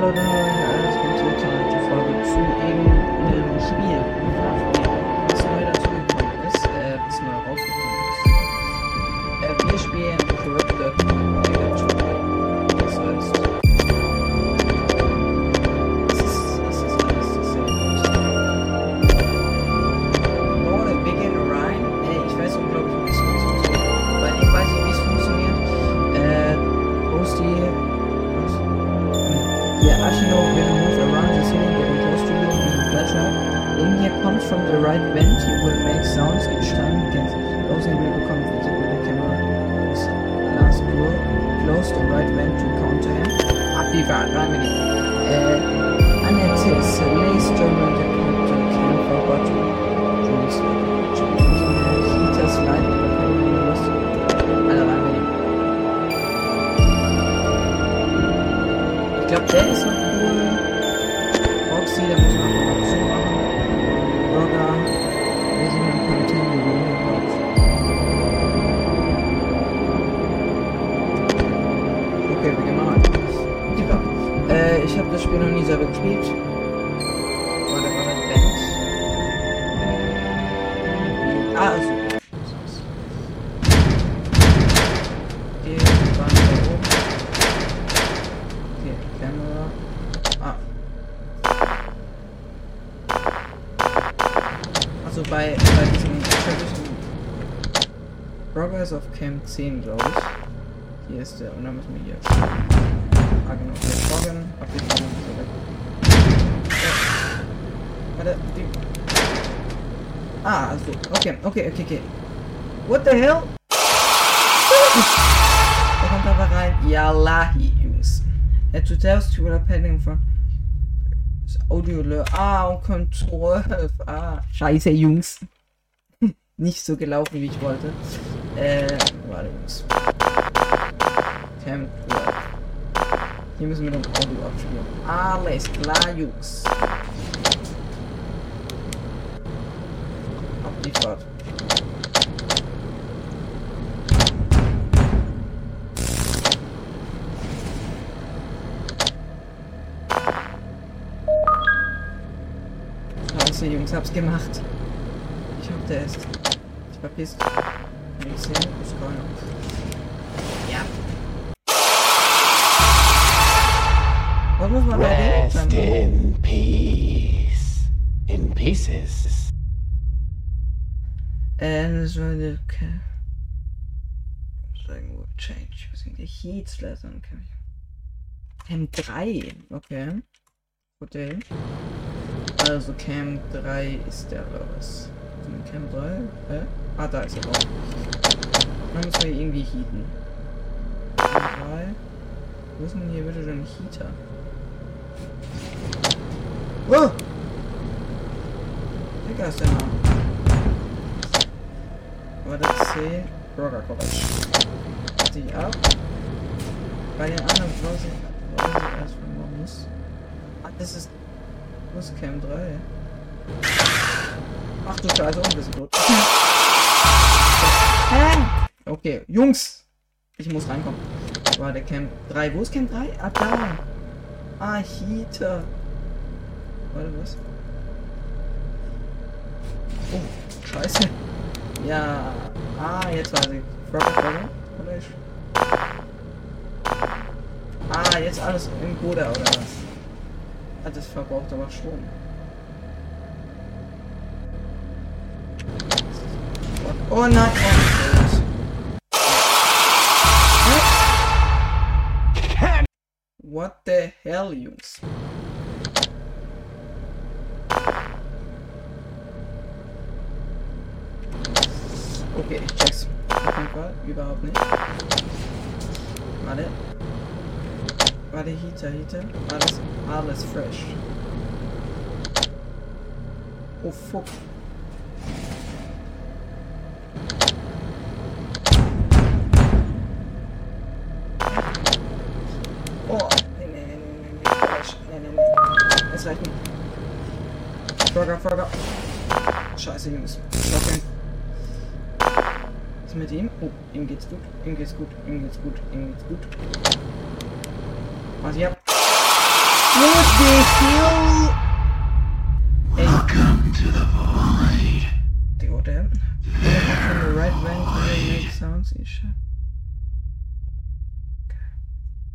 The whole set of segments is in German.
Hallo, habe ich alles mit die Folge zu irgendeinem Spiel. Was neu dazugekommen ist, äh, was neu rausgekommen ist. Äh, wir spielen Corrupted Electro. Get close and will become visible. The camera is last door. Close the right vent to counter him. Abgefahrt, rein mit ihm. Äh, Annette is a lace German that Captain Ken forgot to choose. Heaters light, but probably lost. Alle rein mit ihm. Ich glaube, der ist noch cool. Roxy, da muss man Gespielt. Warte, warte, Band. Ah, also. Die waren da Kamera. Ah. Also bei, bei diesem türkischen Progress of Camp 10, glaube ich. Hier ist der, und dann müssen wir hier. Ah, genau, weg. Ja. Warte, die. Ah, also, okay, okay, okay, okay. What the hell? Er kommt aber rein. Ja, Lahi, Jungs. Er tut selbst über der Pending von Audio Ah, und Control. Ah, scheiße, Jungs. Nicht so gelaufen, wie ich wollte. Äh, warte, Jungs. 12. Hier müssen wir den Audio abspielen. Alles klar, Jungs. Fahrt. Scheiße, Jungs, hab's gemacht. Ich hab der ist. Ich verpisst. Nichts hin, ist gar nicht. And this one the okay. Sagen wir change. Using the heat slash on cam. Cam 3. Okay. Hotel. Also Cam 3 ist der oder was? Cam 3? Hä? Ah, da ist er auch. Dann müssen wir irgendwie heaten. Cam 3. Wo ist denn hier bitte schon Heater? Oh! Digga, ist der Name. Warte, C. Roger College. Die ab. Bei den anderen weiß ich, weiß ich erst, wo man muss. Ah, das ist. Wo ist Cam 3? Ach du Scheiße, auch ein bisschen tot. Hä? Okay, Jungs! Ich muss reinkommen. Warte, Cam 3. Wo ist Cam 3? Ah, da. Ah, Heater. Warte, was? Oh, Scheiße. Ja. Ah, jetzt weiß ich. Rocket Roller? Oder ich? Ah, jetzt alles im Bruder oder was? Ah, das verbraucht aber Strom. Oh nein, oh. What the hell, Jungs? Okay, ich check's. Auf jeden Fall, überhaupt nicht. Warte. Warte, Heater, Heater. Alles, alles fresh. Oh fuck. Oh, nee, nee, nee, nee, nee, fresh. Nee, nee, nee. Es reicht nicht. Frogger, Frogger. Scheiße, Jungs. Shotgun. Was ist mit ihm? Oh, ihm geht's gut. Ihm geht's gut. Ihm geht's gut. Ihm geht's gut. Was ich hab. Hell? Ey, Welcome to the void. The hell? From the right vent, make sounds, ich.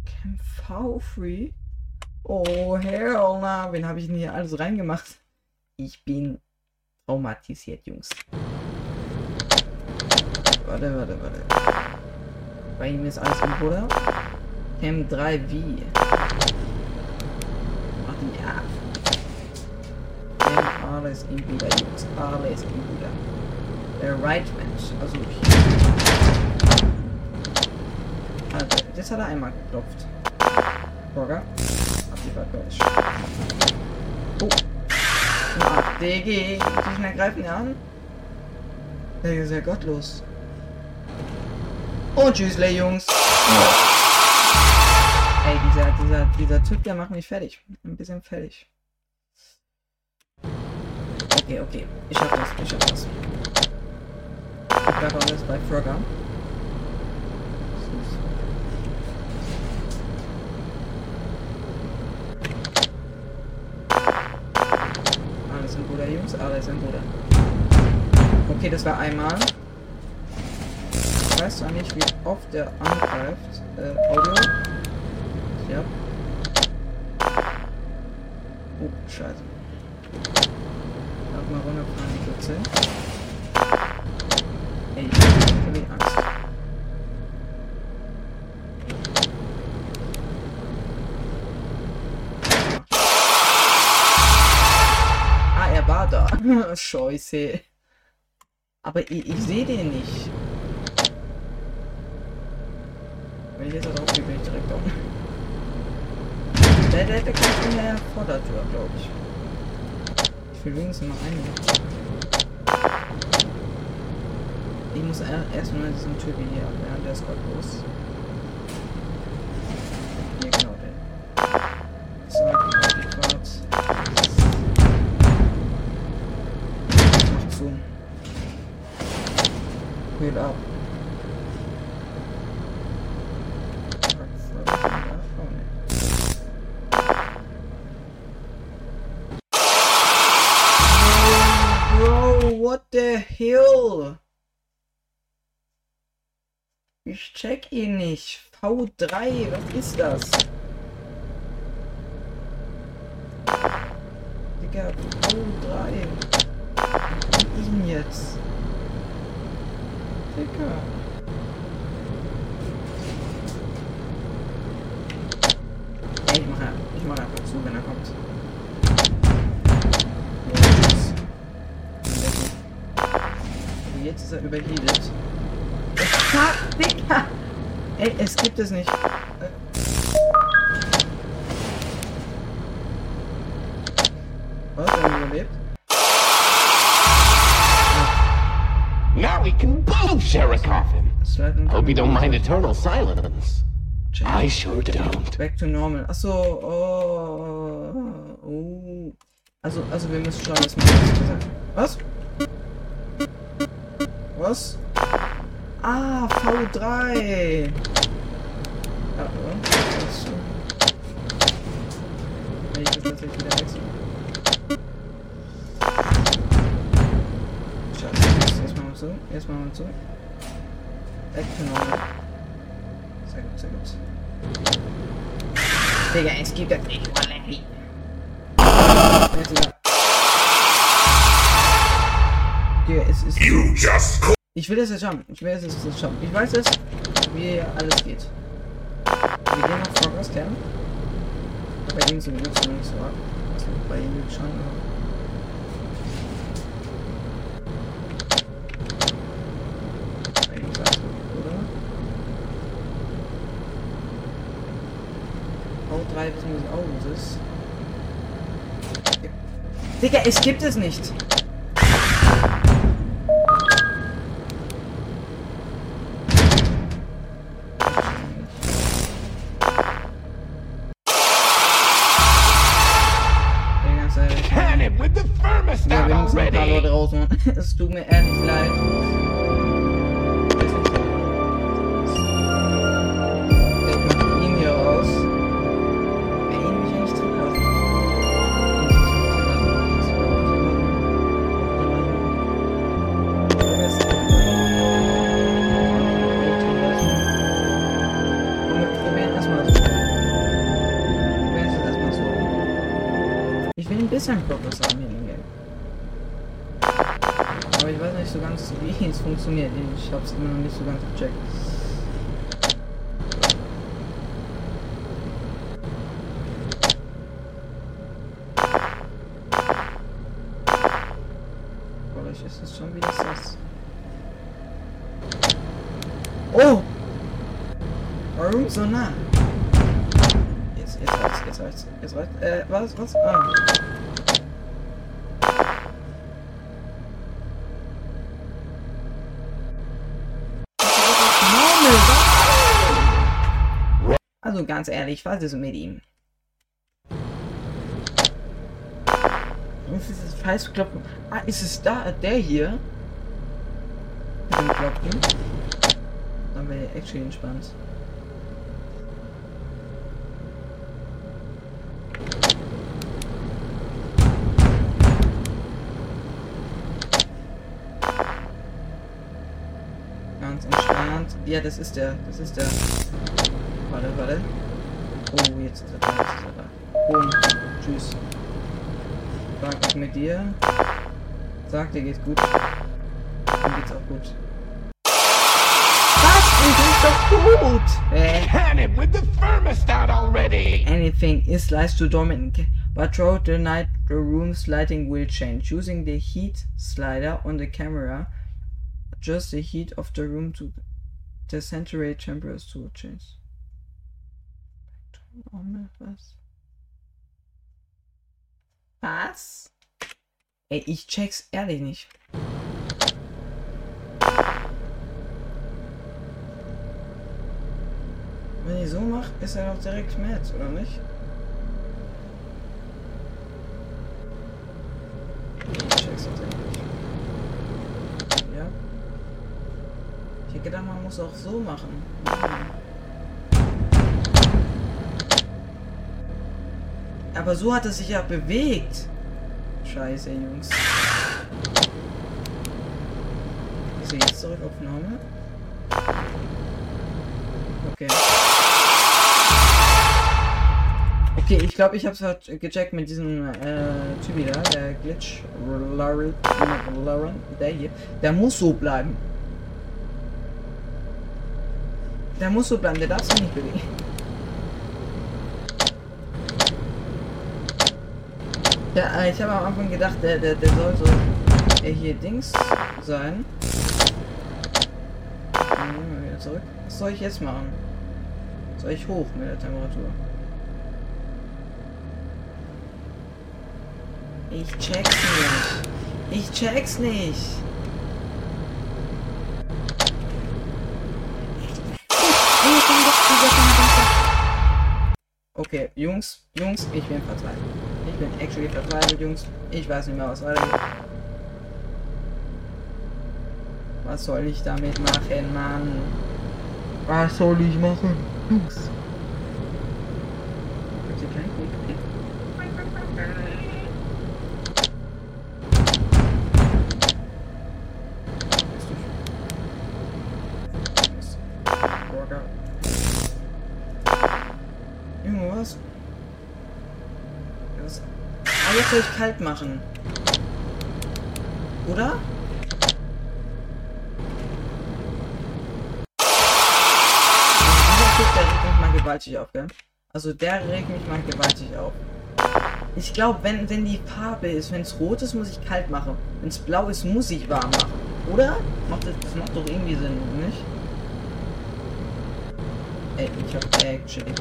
Camp V3? Oh, hell na, wen habe ich denn hier alles reingemacht? Ich bin traumatisiert, Jungs. Warte, warte, warte. Bei ihm ist alles im Bruder. Cam 3V. Ach ja. Cam alles im Bruder, Jungs. Alles im Bruder. Der Right Mensch. Also hier. Also, das hat er einmal geklopft. Burger. Abgefertigt. Oh. Ach, DG. Die schnell greifen ihn an. Der ist ja gottlos. Und tschüssle, Jungs. Ey, dieser, dieser, dieser Typ, der macht mich fertig. Ein bisschen fertig. Okay, okay. Ich schaff das, ich schaff das. Ich bleib alles bei Frogger. Alles im Bruder, Jungs, alles im Bruder. Okay, das war einmal. Weiß zwar nicht, wie oft der angreift. Äh, Audio. Ja. Oh, scheiße. Lass mal runterfahren, die Plätze. Ey, ich hab wirklich Angst. Ah, er war da. Scheiße. Aber ich, ich sehe den nicht. Wenn ich jetzt da drauf gehe, bin ich direkt down. Der, der, der in der Vordertür, glaube ich. Ich will wenigstens noch einen. Ich muss er- erstmal diesen Typen hier abwehren, der ist gottlos. Hier, genau, der. So, die Quad. Mach zu. Heal up. Check ihn nicht. V3, was ist das? Digga, V3. Ihn jetzt. Digga. Ey, ich mach, ja- ich mach einfach zu, wenn er kommt. Jetzt. Jetzt ist er überheatet. Fuck, Digga! Ey, es gibt es nicht. Äh. Was? Er hat überlebt? Now we can both share a coffin. Hope you don't mind eternal silence. I sure don't. Back to normal. Achso, oh, oh. Also, also wir müssen schauen, was wir gesagt Was? Was? Ah, V3. Ja, oder? Das ist so. Wenn ich das tatsächlich wieder wechsle. Scheiße, jetzt, jetzt machen wir so. Jetzt machen wir so. Back to normal. Sehr gut, sehr gut. Digga, es gibt das nicht mal Larry. Jetzt wieder. Digga, es ist. You just call Ich will das jetzt schaffen. Ich will das jetzt schaffen. Ich weiß jetzt, wie alles geht. Wir gehen auf Progress Camp. Bei ihm sind wir nicht so ab. Also bei ihm schon. aber- Bei ihm ist alles gut, oder? V3 wissen wir auch, was ist. Digga, es gibt es nicht. Es tut mir ehrlich leid. Ich mach ihn hier raus. Wer ihn mich eigentlich drin lassen. Ich will ein bisschen Kokos annehmen. Aber ich weiß nicht so ganz, wie es funktioniert. Ich hab's immer noch nicht so ganz gecheckt. Vielleicht ist es schon wieder das. Oh! Warum so nah? Jetzt, jetzt reicht's, jetzt reicht's, jetzt reicht's. Äh, was, was? Ah. Ganz ehrlich, was ist mit ihm? Was ist das falsch kloppen? Ah, ist es da, der hier? Kloppen? Dann wäre ich actually entspannt. Ganz entspannt. Ja, das ist der. Das ist der. Warte, warte. Oh, jetzt ist er da. Jetzt ist er da. Boom. Tschüss. Sag was mit dir. Sag, dir geht's gut. Mir geht's auch gut. Was? Mir geht's doch gut! Äh. It with the thermostat already! Anything is lies to Dominic, but throughout the night the room's lighting will change. Using the heat slider on the camera, adjust the heat of the room to the centigrade temperature to change. Normal, was? Was? Ey, ich check's ehrlich nicht. Wenn ich so mache, ist er doch direkt März, oder nicht? Ich check's hätte gedacht, man muss auch so machen. Aber so hat es sich ja bewegt. Scheiße, Jungs. So, jetzt zurück auf Normal. Okay. Okay, ich glaube, ich habe es halt gecheckt mit diesem äh, Typi da, der Glitch, Lauren, der hier. Der muss so bleiben. Der muss so bleiben, der darf sich nicht bewegen. Ja, äh, ich habe am Anfang gedacht, der, der, der soll so äh, hier Dings sein. Nehmen wir wieder zurück. Was soll ich jetzt machen? Soll ich hoch mit der Temperatur? Ich check's nicht. Ich check's nicht. Okay, Jungs, Jungs, ich bin verzweifelt. Ich bin actually verzweifelt, Jungs. Ich weiß nicht mehr, was weitergeht. Was soll ich damit machen, Mann? Was soll ich machen? Jungs. Gibt's hier keinen Weg? Bist du- Mist. Burger. Irgendwas? Was? Ah, jetzt soll ich kalt machen. Oder? Dieser Typ, der regt mich mal gewaltig auf, gell? Also der regt mich mal gewaltig auf. Ich glaube, wenn, wenn die Farbe ist, wenn es rot ist, muss ich kalt machen. Wenn es blau ist, muss ich warm machen. Oder? Macht das, das macht doch irgendwie Sinn, nicht? Ey, ich hab actually.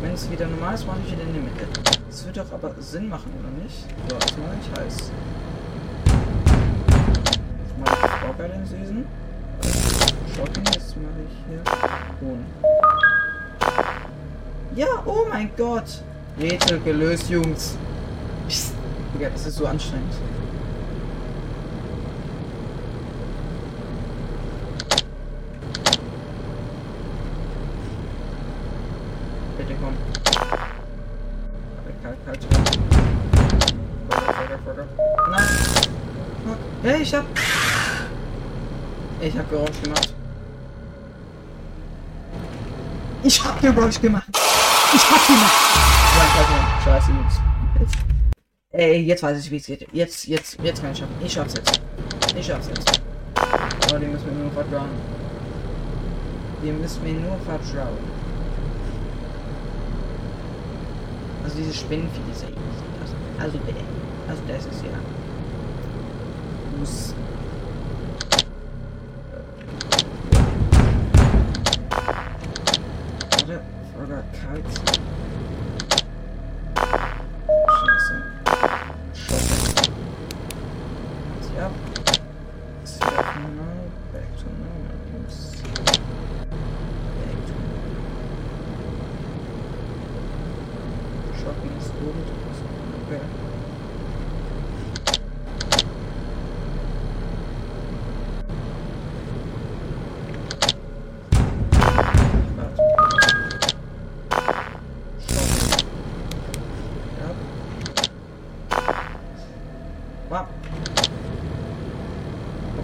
Wenn es wieder normal ist, mache ich wieder in die Mitte. Das wird doch aber Sinn machen, oder nicht? So, jetzt mache ich heiß. Jetzt mache ich den Süßen. Schocken, jetzt mache ich hier Huhn. Ja, oh mein Gott! Rätsel gelöst, Jungs. Psst. Digga, das ist so anstrengend. Geräusch gemacht. Ich hab Geräusch gemacht. Ich hab gemacht. Scheiße, jetzt. Ey, jetzt weiß ich, wie es geht. Jetzt, jetzt, jetzt kann ich schaffen. Ich schaff's jetzt. Ich schaff's jetzt. Aber die müssen wir nur vertrauen. Die müssen wir nur vertrauen. Also diese Spinnenvieh ist ja. Also, also. Also das ist ja. Muss. Cunt.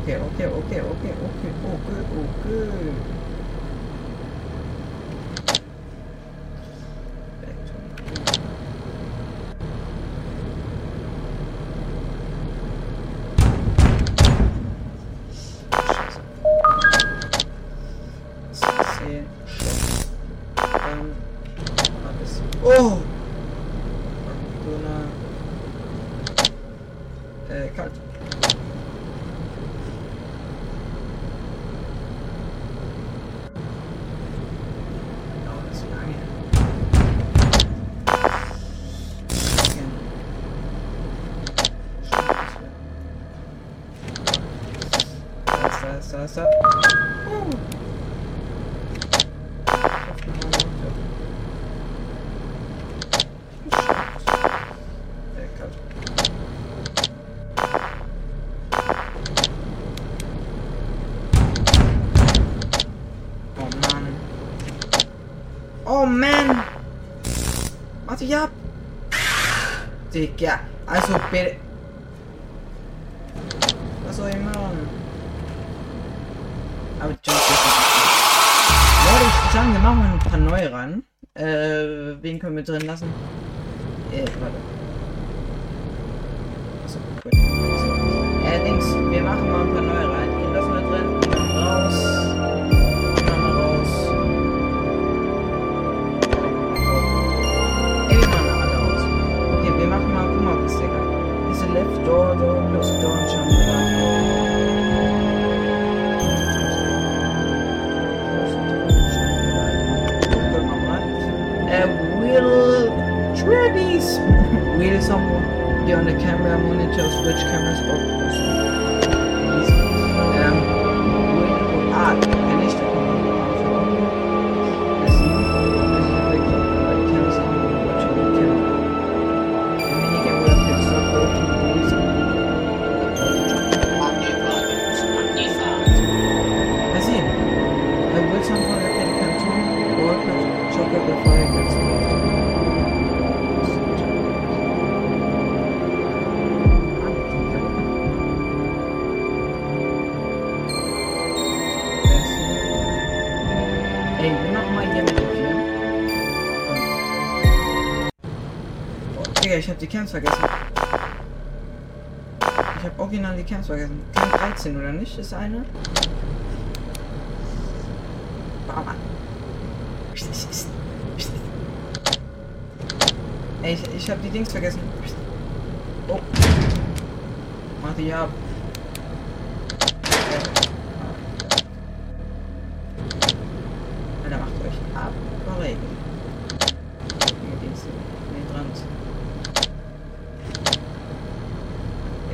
Okay, okay, okay, okay, okay, okay, okay. Ist, da ist, da ist, da. Uh. Äh, kalt. Oh Mann. Oh Mann! Soll ich Jump Leute, ich würde sagen, wir machen mal ein paar neue ran. Äh, wen können wir drin lassen? Äh, warte. Achso, gut. So. Äh, Dings, wir machen mal ein paar neue rein. Ihn lassen wir drin, raus. Wir raus. Ey, wir alle raus. Okay, wir machen mal, guck mal, was Digga. Diese Left Door, Door someone on the camera monitor switch cameras Camps vergessen. Ich hab original die Camps vergessen. Camp 13, oder nicht? Ist eine? Ey, ich, ich hab die Dings vergessen. Oh. Mach die ab. Alter, macht euch ab. Korrekt. Mit Dienste. Nee, dran. Action nicht, welche kämpfen muss. Digga. Okay. Hä? Oh,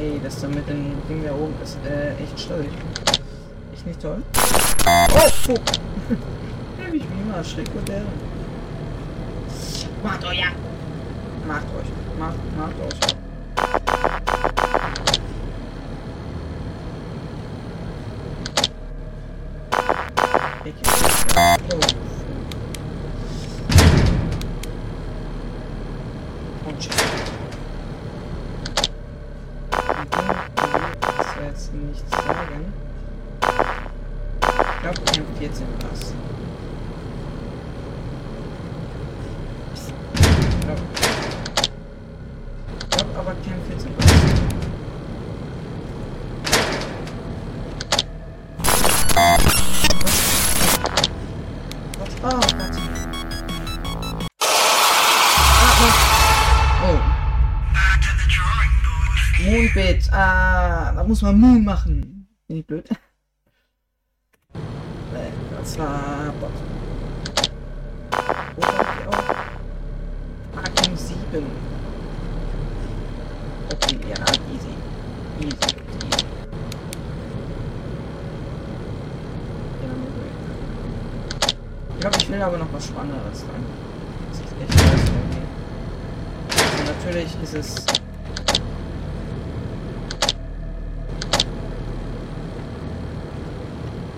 Ey, das da mit dem Ding da oben ist äh, echt stollig. Echt nicht toll. Oh, ja, wie ich mich immer erschreckt und der. Macht euch ja. Macht euch. Macht, macht euch. Ich, oh. Glaube, Camp 14 war's. Ich glaube. Ich glaube aber Camp 14 war's. Was? Oh. Ah, oh. Mondbett. Ah, da muss man Moon machen. Bin ich blöd? Bot. Wo ich auch? Arkham 7. Okay, ja, easy. Easy, easy. Ich glaube, ich will aber noch was Spannenderes rein. Das ist echt scheiße. Also natürlich ist es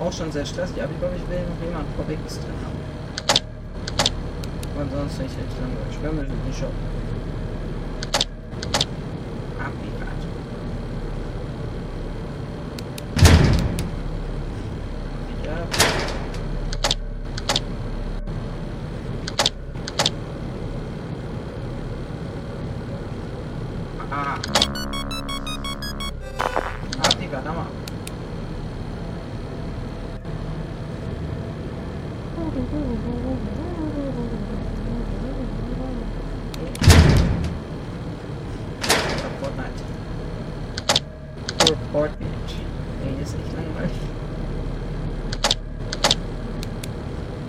auch schon sehr stressig, aber ich glaube, ich will noch jemand Verrücktes drin haben. Weil sonst nicht echt langweilig. Wir müssen den Shop. Abgekrat. Ja. Ah. Abgekrat, Hammer. Ja, Fortnite. Oder Fortnite. Ey, das ist echt langweilig.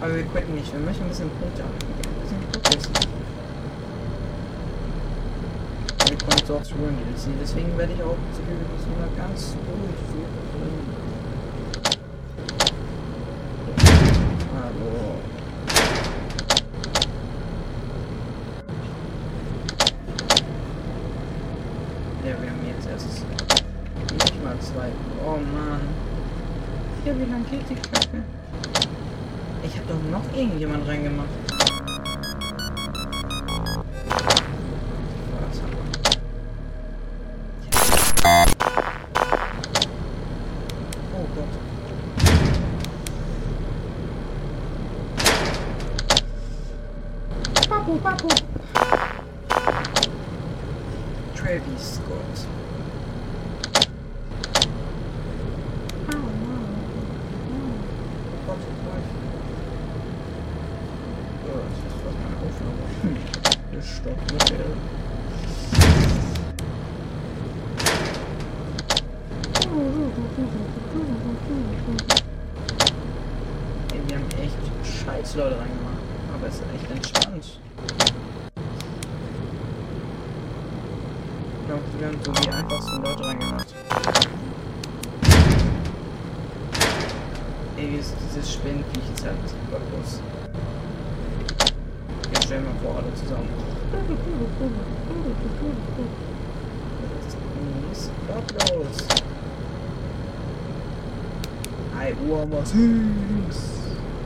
Aber wir quitten nicht, wir möchten ein bisschen Punkte. Wir kommen so aufs Ruin DLC, deswegen werde ich auch zu immer ganz ruhig suchen. Hallo. Ja, wir haben jetzt erst nicht mal zwei. Oh Mann. Ja, wie lange geht die Kacke? Ich habe doch noch irgendjemand reingemacht. Oh Gott. Papu, papu. Travis Scott. Gott, gleich. So, das ist der. Ey, wir haben echt scheiß Leute reingemacht. Aber es ist echt entspannt. Ich glaube, wir haben so die einfachsten Leute reingemacht. Ey, dieses, dieses Spinnenviech ist halt super groß. Stellen wir vor, alle zusammen. Das ist gottlos. I almost thinks.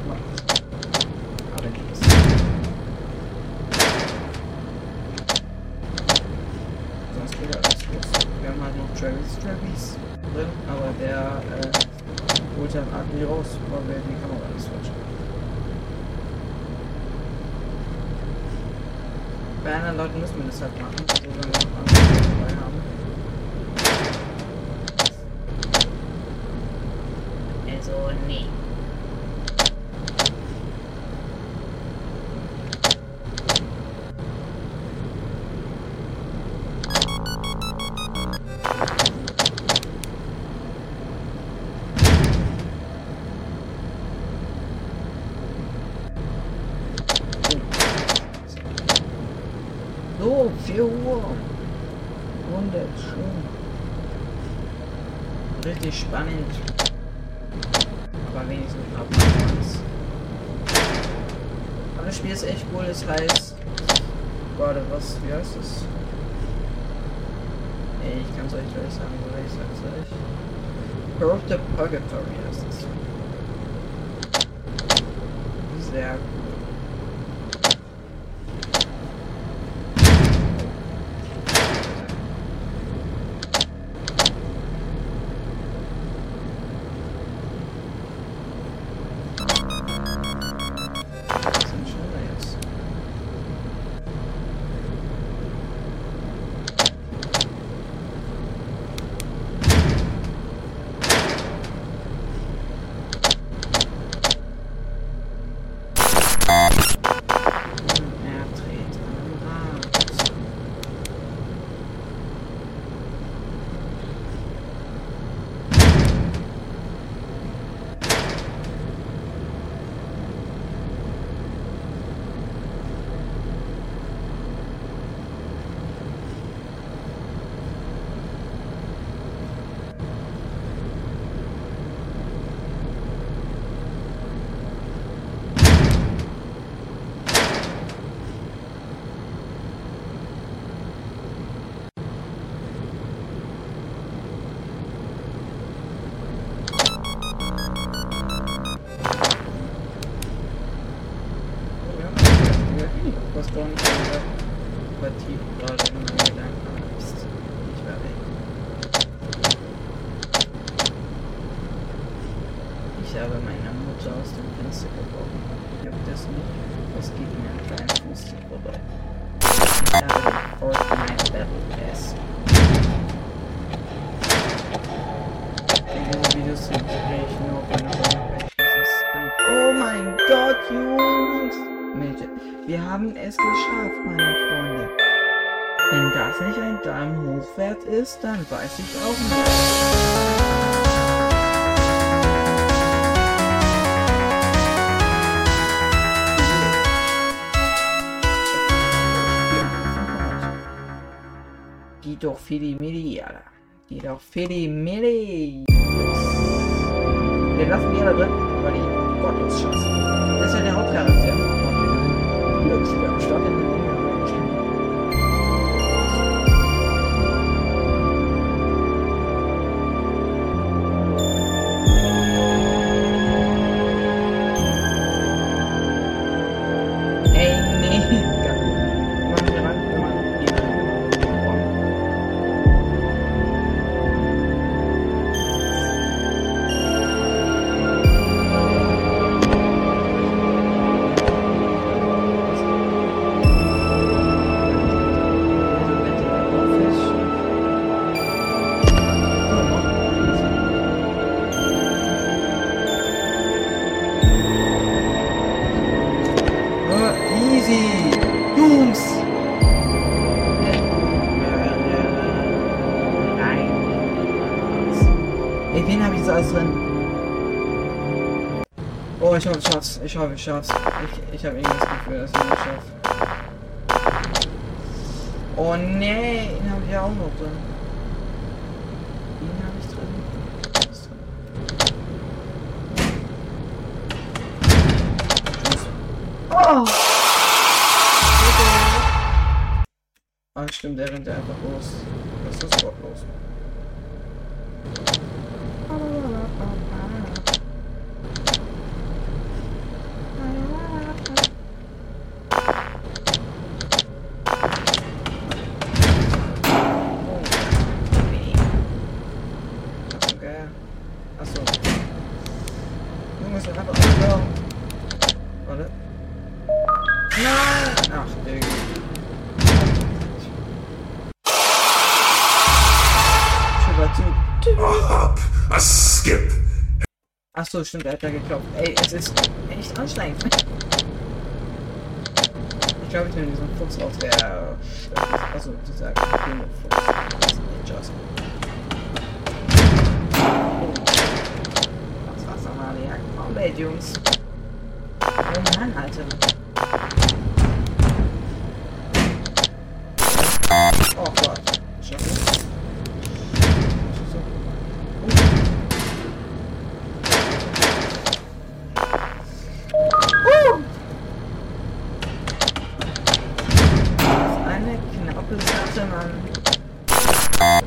Macht. Aber nichts. Sonst geht alles los. Wir haben halt noch Travis Travis drin, aber der äh, holt dann Ugly raus, weil wir die Kamera nicht switchen. Bei anderen Leuten müssen wir das halt machen, also wenn wir dabei haben. Also, nee. Richtig spannend. Aber wenigstens ab. Aber das Spiel ist echt cool, es heißt. Warte, was, wie heißt es? Nee, ich kann es euch gleich sagen, oder ich sag's euch. Corrupted Purgatory heißt es. Sehr cool. Mädchen, wir haben es geschafft, meine Freunde. Wenn das nicht ein Daumen hoch wert ist, dann weiß ich auch nicht. Die doch für die Milli, Alter. Die doch für die Milli. Wir lassen die alle drin, weil die gottlos scheiße. Das ist ja der Hauptcharakter. leuk, super starten. Ich hoffe, ich schaff's. Ich, ich habe irgendwie das Gefühl, dass ich nicht schaff. Oh nee, ihn habe ich auch noch drin. Ihn habe ich drin. Oh! Ah, stimmt, er rennt einfach los. Das ist gottlos. Achso, stimmt, er hat da geklopft. Ey, es ist echt anstrengend. Ich glaube, ich nehme diesen Fuchs aus der. Also, dieser grüne Fuchs. Das ist nicht just. Was war's nochmal? Ja, Combat, Jungs. Oh Mann, Wisconsin on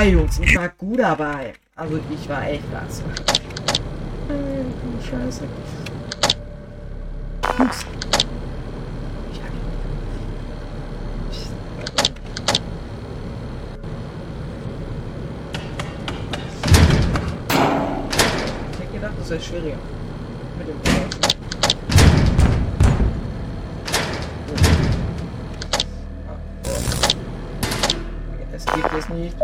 dabei, Jungs. Ich war gut dabei. Also, ich war echt klasse. Ey, Scheiße. Jungs. Ich hätte gedacht, das wäre schwieriger. Mit dem Laufen. Es gibt es nicht.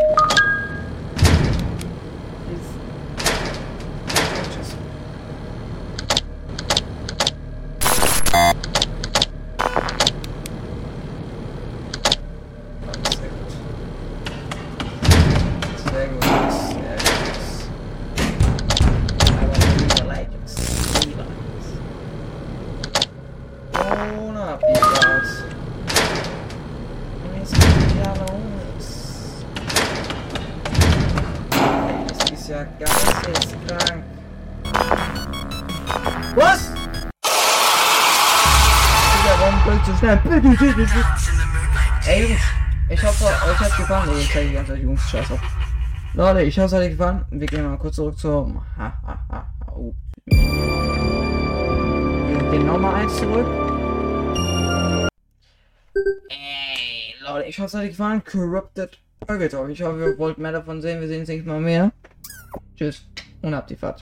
Zeit Jungs. Scheiß. Leute, ich hoffe, es hat euch gefallen. Wir gehen mal kurz zurück zum. Ha, ha, ha. Oh. Wir gehen nochmal eins zurück. Ey, Leute, ich hoffe, es hat euch gefallen. Corrupted Purgatory. Ich hoffe, ihr wollt mehr davon sehen. Wir sehen uns nächstes Mal mehr. Tschüss und habt die Fahrt.